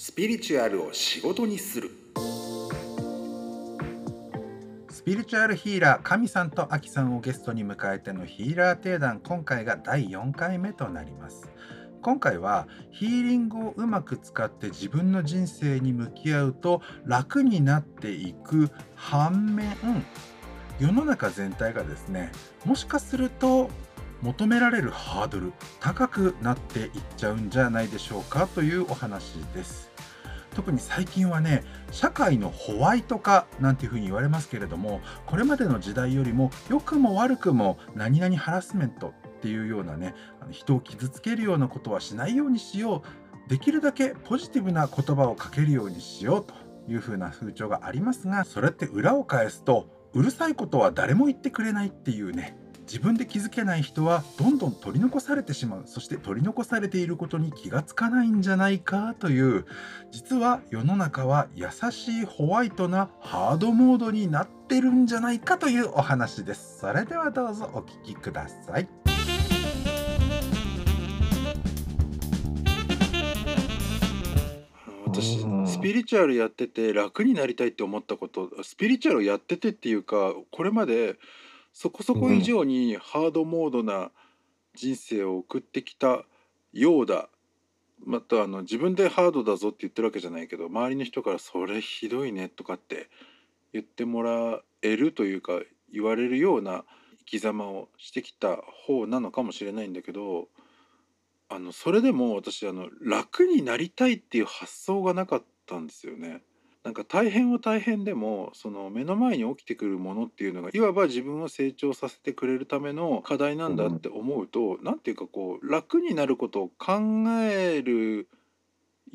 スピリチュアルを仕事にする。スピリチュアルヒーラー神さんとアキさんをゲストに迎えてのヒーラー定談今回が第4回目となります。今回はヒーリングをうまく使って自分の人生に向き合うと楽になっていく反面世の中全体がですねもしかすると求められるハードル高くなっていっちゃうんじゃないでしょうかというお話です。特に最近はね社会のホワイト化なんていうふうに言われますけれどもこれまでの時代よりも良くも悪くも何々ハラスメントっていうようなね人を傷つけるようなことはしないようにしよう。できるだけポジティブな言葉をかけるようにしようというふうな風潮がありますがそれって裏を返すとうるさいことは誰も言ってくれないっていうね自分で気づけない人はどんどん取り残されてしまう。そして取り残されていることに気がつかないんじゃないかという実は世の中は優しいホワイトなハードモードになってるんじゃないかというお話です。それではどうぞお聞きください。私スピリチュアルやってて楽になりたいって思ったことスピリチュアルやっててっていうかこれまでそこそこ以上にハードモードな人生を送ってきたようだまたあの自分でハードだぞって言ってるわけじゃないけど周りの人から「それひどいね」とかって言ってもらえるというか言われるような生き様をしてきた方なのかもしれないんだけどあのそれでも私あの楽になりたいっていう発想がなかったんですよね。なんか大変は大変でもその目の前に起きてくるものっていうのがいわば自分を成長させてくれるための課題なんだって思うと何ていうかこう楽になることを考える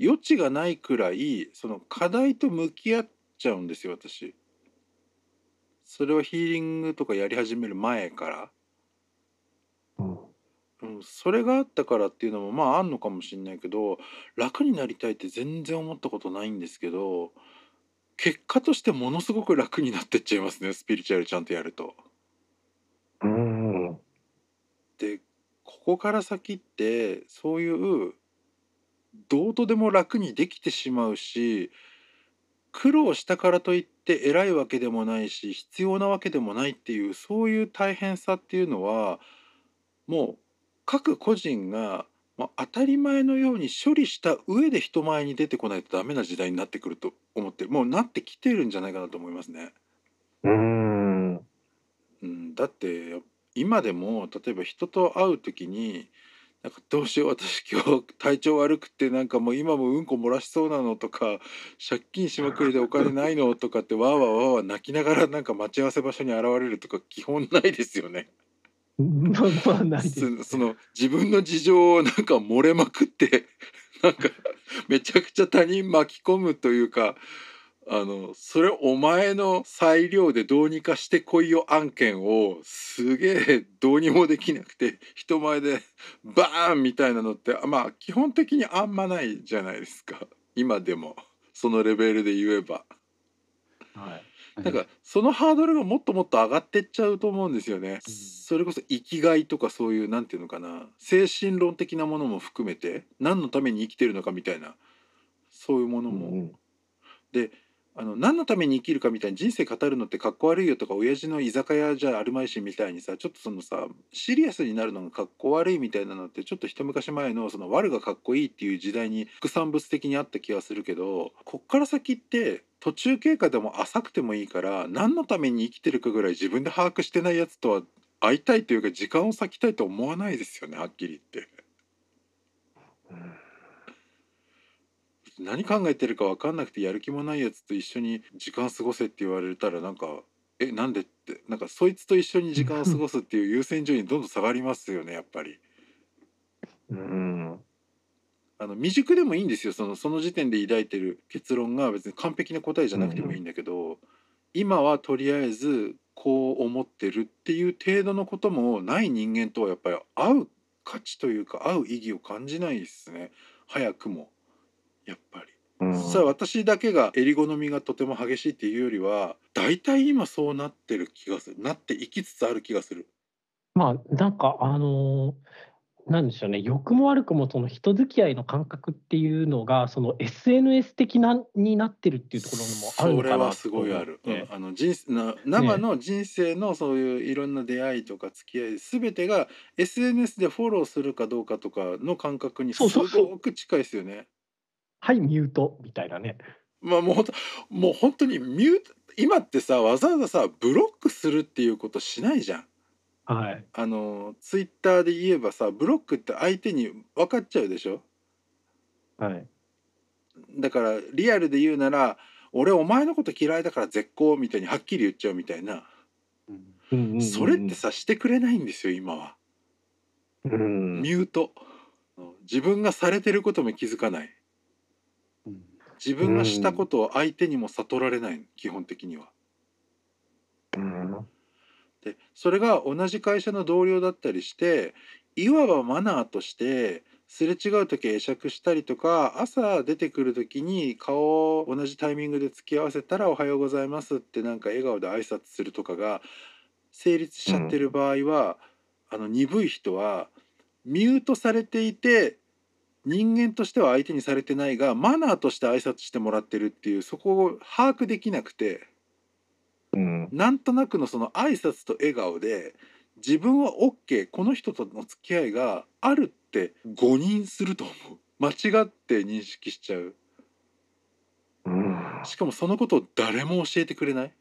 余地がないくらいその課題と向き合っちゃうんですよ私。それはヒーリングとかやり始める前から。うん、それがあったからっていうのもまああんのかもしんないけど楽になりたいって全然思ったことないんですけど結果としてものすごく楽になってっちゃいますねスピリチュアルちゃんとやると。うんでここから先ってそういうどうとでも楽にできてしまうし苦労したからといって偉いわけでもないし必要なわけでもないっていうそういう大変さっていうのはもう各個人が、まあ、当たり前のように処理した上で人前に出てこないとダメな時代になってくると思ってもうなってきてるんじゃないかなと思いますね。うんうん、だって今でも例えば人と会う時になんかどうしよう私今日体調悪くてなんかもう今もうんこ漏らしそうなのとか借金しまくりでお金ないのとかってわーわーわーわー泣きながらなんか待ち合わせ場所に現れるとか基本ないですよね。まあまあないです、そその自分の事情をなんか漏れまくって なんかめちゃくちゃ他人巻き込むというかあのそれお前の裁量でどうにかしてこいよ案件をすげえどうにもできなくて人前でバーンみたいなのってまあ基本的にあんまないじゃないですか。今でも。そのレベルで言えば。はいなんかそのハードルがもっともっと上がってっちゃうと思うんですよね。それこそ生きがいとかそういうなんていうのかな。精神論的なものも含めて何のために生きてるのかみたいな。そういうものも。うん。であの何のために生きるかみたいに人生語るのってかっこ悪いよとか親父の居酒屋じゃあるまいしみたいにさちょっとそのさシリアスになるのがかっこ悪いみたいなのってちょっと一昔前のその悪がかっこいいっていう時代に副産物的にあった気がするけどこっから先って途中経過でも浅くてもいいから何のために生きてるかぐらい自分で把握してないやつとは会いたいというか時間を割きたいと思わないですよねはっきり言って。何考えてるか分かんなくてやる気もないやつと一緒に時間過ごせって言われたらなんかえなんでってなんかそいつと一緒に時間を過ごすっていう優先順位どんどん下がりますよねやっぱり。うん。あの未熟でもいいんですよ。そのその時点で抱いてる結論が別に完璧な答えじゃなくてもいいんだけど、今はとりあえずこう思ってるっていう程度のこともない人間とはやっぱり会う価値というか会う意義を感じないですね。早くもやっぱり。うんさあ私だけが襟好みがとても激しいっていうよりは大体今そうなってる気がするなっていきつつある気がする。まあなんかあのーなんでしょうね、良くも悪くもその人付き合いの感覚っていうのが、その SNS 的なになってるっていうところもあるのかなそれはすごいある。と思ってうんあの人生な生の人生のそういういろんな出会いとか付き合い全てが SNS でフォローするかどうかとかの感覚にすそうそうそうごく近いですよね。はい、ミュートみたいなね。まあもう本当もう本当にミュート今ってさわざわざさブロックするっていうことしないじゃん。はい。あのツイッターで言えばさブロックって相手に分かっちゃうでしょ？はい。だからリアルで言うなら俺お前のこと嫌いだから絶好みたいにはっきり言っちゃうみたいなうんうんうんそれってさしてくれないんですよ今はうんミュート自分がされてることも気づかないうん自分がしたことを相手にも悟られない基本的には。うん。でそれが同じ会社の同僚だったりしていわばマナーとしてすれ違う時会釈したりとか朝出てくる時に顔を同じタイミングで付き合わせたら「おはようございます」ってなんか笑顔で挨拶するとかが成立しちゃってる場合は、あの鈍い人はミュートされていて人間としては相手にされてないがマナーとして挨拶してもらってるっていうそこを把握できなくて。うん。なんとなくのその挨拶と笑顔で自分は OK この人との付き合いがあるって誤認すると思う。間違って認識しちゃう。うん。しかもそのことを誰も教えてくれない。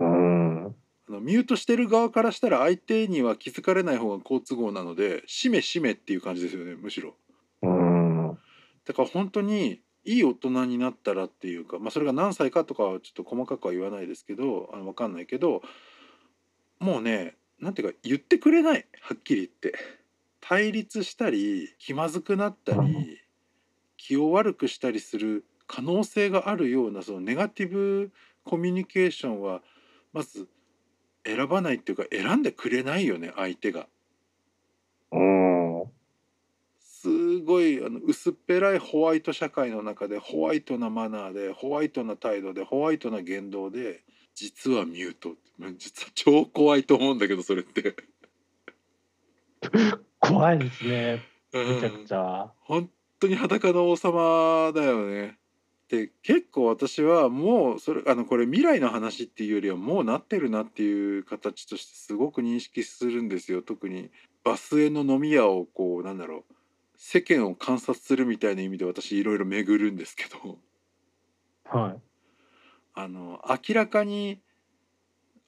うん。あのミュートしてる側からしたら相手には気づかれない方が好都合なので「しめしめ」っていう感じですよねむしろ。うんだから本当にいい大人になったらっていうか、まあ、それが何歳かとかはちょっと細かくは言わないですけどあの分かんないけどもうねなんていうか言ってくれない。はっきり言って。対立したり気まずくなったうん。り気を悪くしたりする可能性があるようなそのネガティブコミュニケーションはまず選ばないっていうか選んでくれないよね相手が。うんすごいあの薄っぺらいホワイト社会の中でホワイトなマナーでホワイトな態度でホワイトな言動で実はミュートまあ実は超怖いと思うんだけどそれって。怖いですね。うんめちゃくちゃ。本当に裸の王様だよね。で結構私はもうそれあのこれ未来の話っていうよりはもうなってるなっていう形としてすごく認識するんですよ特にバスへの飲み屋をこうなんだろう世間を観察するみたいな意味で私いろいろ巡るんですけどはい。あの明らかに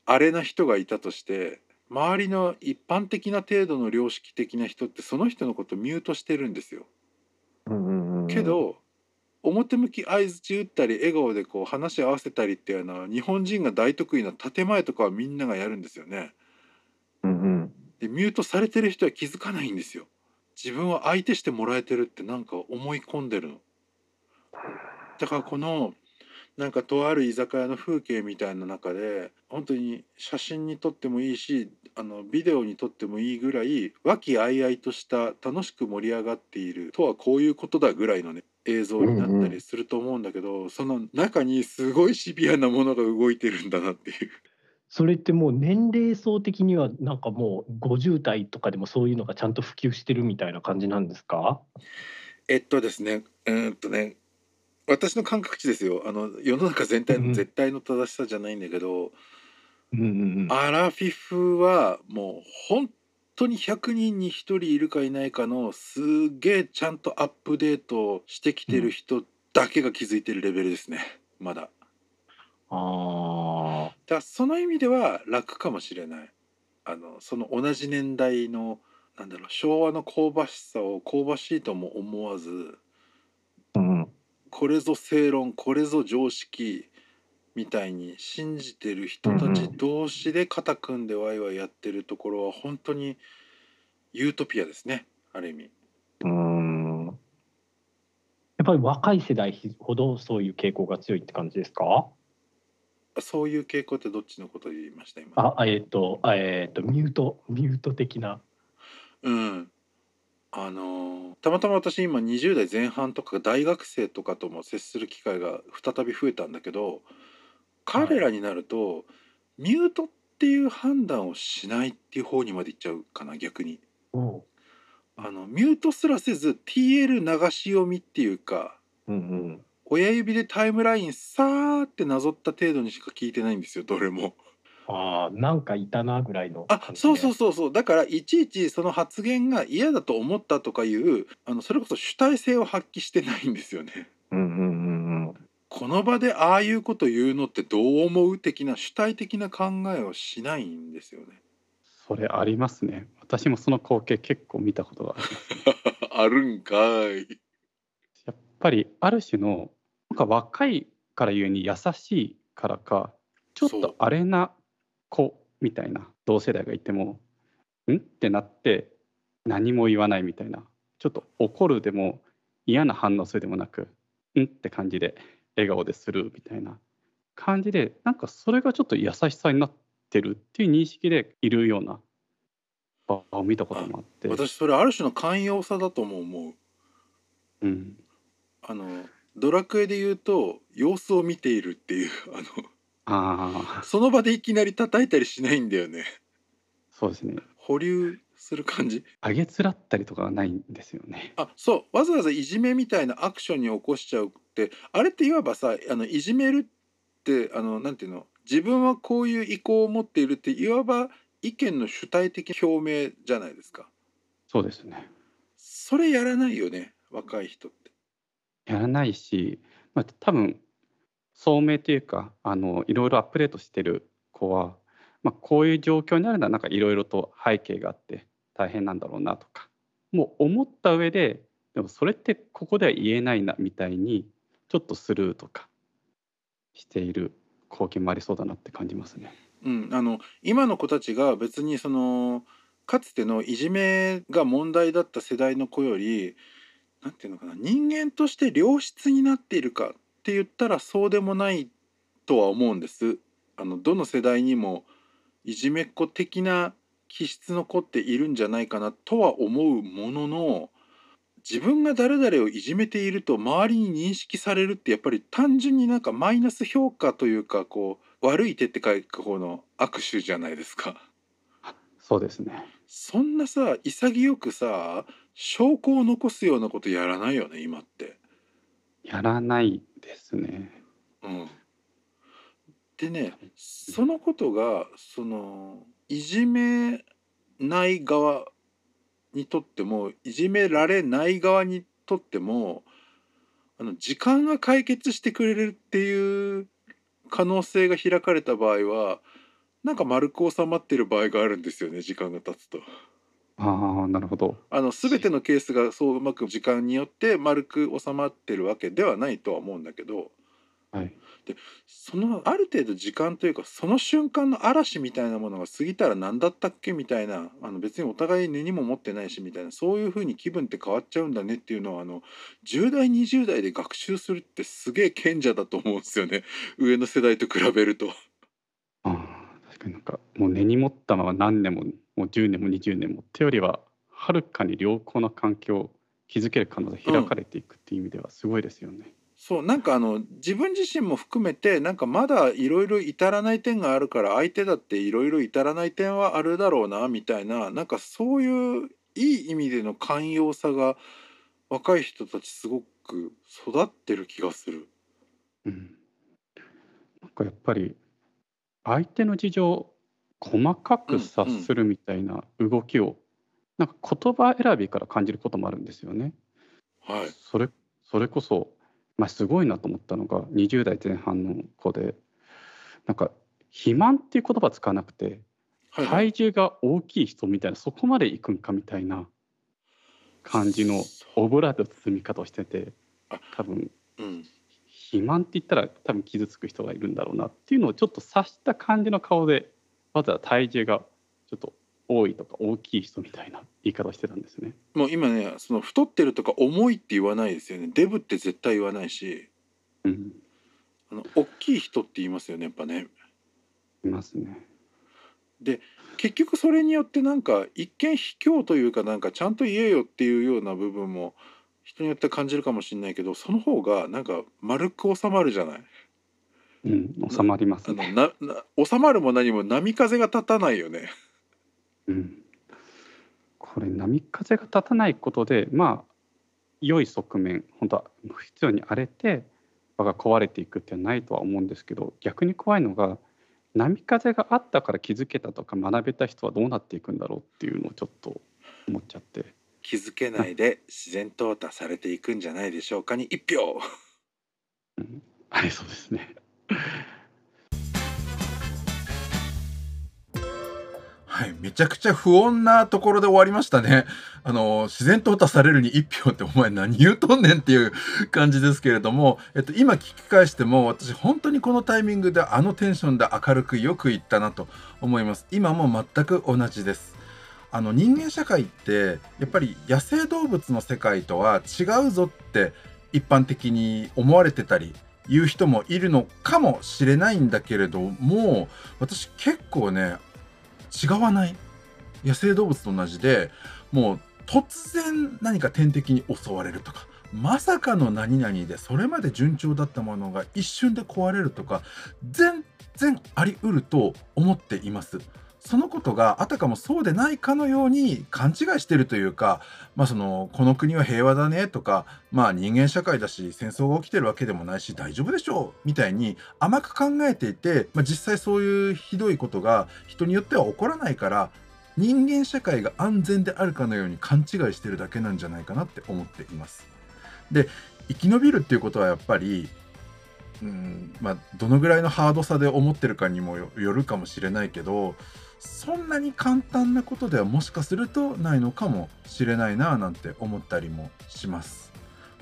あれな人がいたとして周りの一般的な程度の良識的な人ってその人のことミュートしてるんですよ。うんうんうんけ、ど表向き相づち打ったり笑顔でこう話し合わせたりっていうのは日本人が大得意な建前とかはみんながやるんですよね。うんうんでミュートされてる人は気づかないんですよ。自分は相手してもらえてるってなんか思い込んでるの。だからこのなんかとある居酒屋の風景みたいな中で本当に写真に撮ってもいいしあのビデオに撮ってもいいぐらい和気あいあいとした楽しく盛り上がっているとはこういうことだぐらいのね映像になったりすると思うんだけど、その中にすごいシビアなものが動いてるんだなっていう。それってもう年齢層的にはなんかもう50代とかでもそういうのがちゃんと普及してるみたいな感じなんですか？えっとですね、うーんとね、私の感覚値ですよ。あの世の中全体うんの絶対の正しさじゃないんだけど、うんうんうん。アラフィフはもう本当に100人に1人いるかいないかのすげえちゃんとアップデートしてきてる人だけが気づいてるレベルですね。まだ。あだからその意味では楽かもしれない。あのその同じ年代のなんだろう昭和の香ばしさを香ばしいとも思わず。あ、うん、これぞ正論これぞ常識みたいに信じてる人たち同士で肩組んでワイワイやってるところは本当にユートピアですねある意味うん。やっぱり若い世代ほどそういう傾向が強いって感じですか？そういう傾向ってどっちのこと言いました今あ、あえっ、と、あえっ、と、ミュート、ミュート的な。うんあのーたまたま私今20代前半とか大学生とかとも接する機会が再び増えたんだけど彼らになると、ミュートっていう判断をしないっていう方にまでいっちゃうかな逆に。おあのミュートすらせず TL 流し読みっていうかうんうん。親指でタイムラインさーってなぞった程度にしか聞いてないんですよどれも。ああ、なんかいたなぐらいのあ。そうそうそうそうだからいちいちその発言が嫌だと思ったとかいうあのそれこそ主体性を発揮してないんですよね。うんうんうんうん。この場でああいうこと言うのってどう思う的な主体的な考えをしないんですよね。それありますね。私もその光景結構見たことがあります。あるんかい。やっぱりある種のなんか若いからゆえに優しいからかちょっとあれな子みたいな同世代がいてもん？ってなって何も言わないみたいなちょっと怒るでも嫌な反応するでもなくん？って感じで笑顔でするみたいな感じでなんかそれがちょっと優しさになってるっていう認識でいるような場を見たこともあって。私それある種の寛容さだとも思う。うんあのドラクエで言うと様子を見ているっていうあのああその場でいきなり叩いたりしないんだよね。そうですね保留する感じ？上げつらったりとかはないんですよね。あそうわざわざいじめみたいなアクションに起こしちゃうってあれっていわばさあのいじめるってあのなんていうの？自分はこういう意向を持っているっていわば意見の主体的表明じゃないですか。そうですね。それやらないよね若い人って。やらないし、まあ、多分聡明というかあのいろいろアップデートしてる子は、まあ、こういう状況にあるのはなんかいろいろと背景があって大変なんだろうなとかもう思った上ででもそれってここでは言えないなみたいにちょっとスルーとかしている光景もありそうだなって感じますね。うん、あの今の子たちが別にそのかつてのいじめが問題だった世代の子よりなんていうのかな人間として良質になっているかって言ったらそうでもないとは思うんです。あのどの世代にもいじめっ子的な気質の子っているんじゃないかなとは思うものの自分が誰々をいじめていると周りに認識されるってやっぱり単純になんかマイナス評価というかこう悪い手って書く方の握手じゃないですか。そうですね。そんなさ潔くさ証拠を残すようなことやらないよね今って。やらないですね。うん、でねそのことがそのいじめない側にとってもいじめられない側にとってもあの時間が解決してくれるっていう可能性が開かれた場合はなんか丸く収まってる場合があるんですよね時間が経つと。ああなるほど。あの全てのケースがそううまく時間によって丸く収まってるわけではないとは思うんだけどはい。そのある程度時間というかその瞬間の嵐みたいなものが過ぎたら何だったっけみたいなあの別にお互い根にも持ってないしみたいなそういう風に気分って変わっちゃうんだねっていうのはあの10代20代で学習するってすげえ賢者だと思うんですよね 上の世代と比べると。ああ確かになんかもう根に持ったまま何年ももう10年も20年もってよりははるかに良好な環境を築ける可能性開かれていくっていう意味ではすごいですよね。そうなんかあの自分自身も含めてなんかまだいろいろ至らない点があるから相手だっていろいろ至らない点はあるだろうなみたいななんかそういういい意味での寛容さが若い人たちすごく育ってる気がする。うん、なんかやっぱり相手の事情を細かく察するみたいな動きを、なんか言葉選びから感じることもあるんですよね。はい、それそれこそ、まあ、すごいなと思ったのが20代前半の子でなんか肥満っていう言葉使わなくて体重が大きい人みたいなそこまでいくんかみたいな感じのオブラートの包み方をしててあ多分うん、肥満って言ったら多分傷つく人がいるんだろうなっていうのをちょっと察した感じの顔でわざわざ体重がちょっと多いとか大きい人みたいな言い方をしてたんですね。もう今ねその太ってるとか重いって言わないですよねデブって絶対言わないしうん、あの大きい人って言いますよねやっぱね。いますね。結局それによってなんか一見卑怯というかなんかちゃんと言えよっていうような部分も人によって感じるかもしれないけどその方がなんか丸く収まるじゃないうん、収まりますね。なな収まるも何も波風が立たないよね。うん、ここれ波風が立たないことでまあ良い側面本当は不必要に荒れて場が壊れていくってないとは思うんですけど逆に怖いのが波風があったから気づけたとか学べた人はどうなっていくんだろうっていうのをちょっと思っちゃって。気づけないで自然淘汰されていくんじゃないでしょうかに一票。ありそうですね。はい、めちゃくちゃ不穏なところで終わりましたね。あの、自然淘汰されるに一票ってお前何言うとんねんっていう感じですけれども、えっと、今聞き返しても私本当にこのタイミングであのテンションで明るくよく言ったなと思います。今も全く同じです。あの人間社会ってやっぱり野生動物の世界とは違うぞって一般的に思われてたり言う人もいるのかもしれないんだけれども私結構ね違わない野生動物と同じでもう突然何か天敵に襲われるとかまさかの何々でそれまで順調だったものが一瞬で壊れるとか全然あり得ると思っています。そのことがあたかもそうでないかのように勘違いしてるというか、まあ、そのこの国は平和だねとか、まあ、人間社会だし戦争が起きてるわけでもないし大丈夫でしょうみたいに甘く考えていて、まあ、実際そういうひどいことが人によっては起こらないから人間社会が安全であるかのように勘違いしてるだけなんじゃないかなって思っています。で生き延びるっていうことはやっぱりうんまあ、どのぐらいのハードさで思ってるかにもよるかもしれないけどそんなに簡単なことではもしかするとないのかもしれないななんて思ったりもします。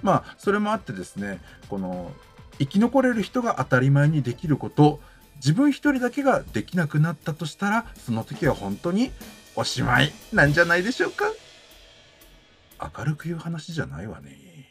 まあそれもあってですねこの生き残れる人が当たり前にできること自分一人だけができなくなったとしたらその時は本当におしまいなんじゃないでしょうか明るく言う話じゃないわね。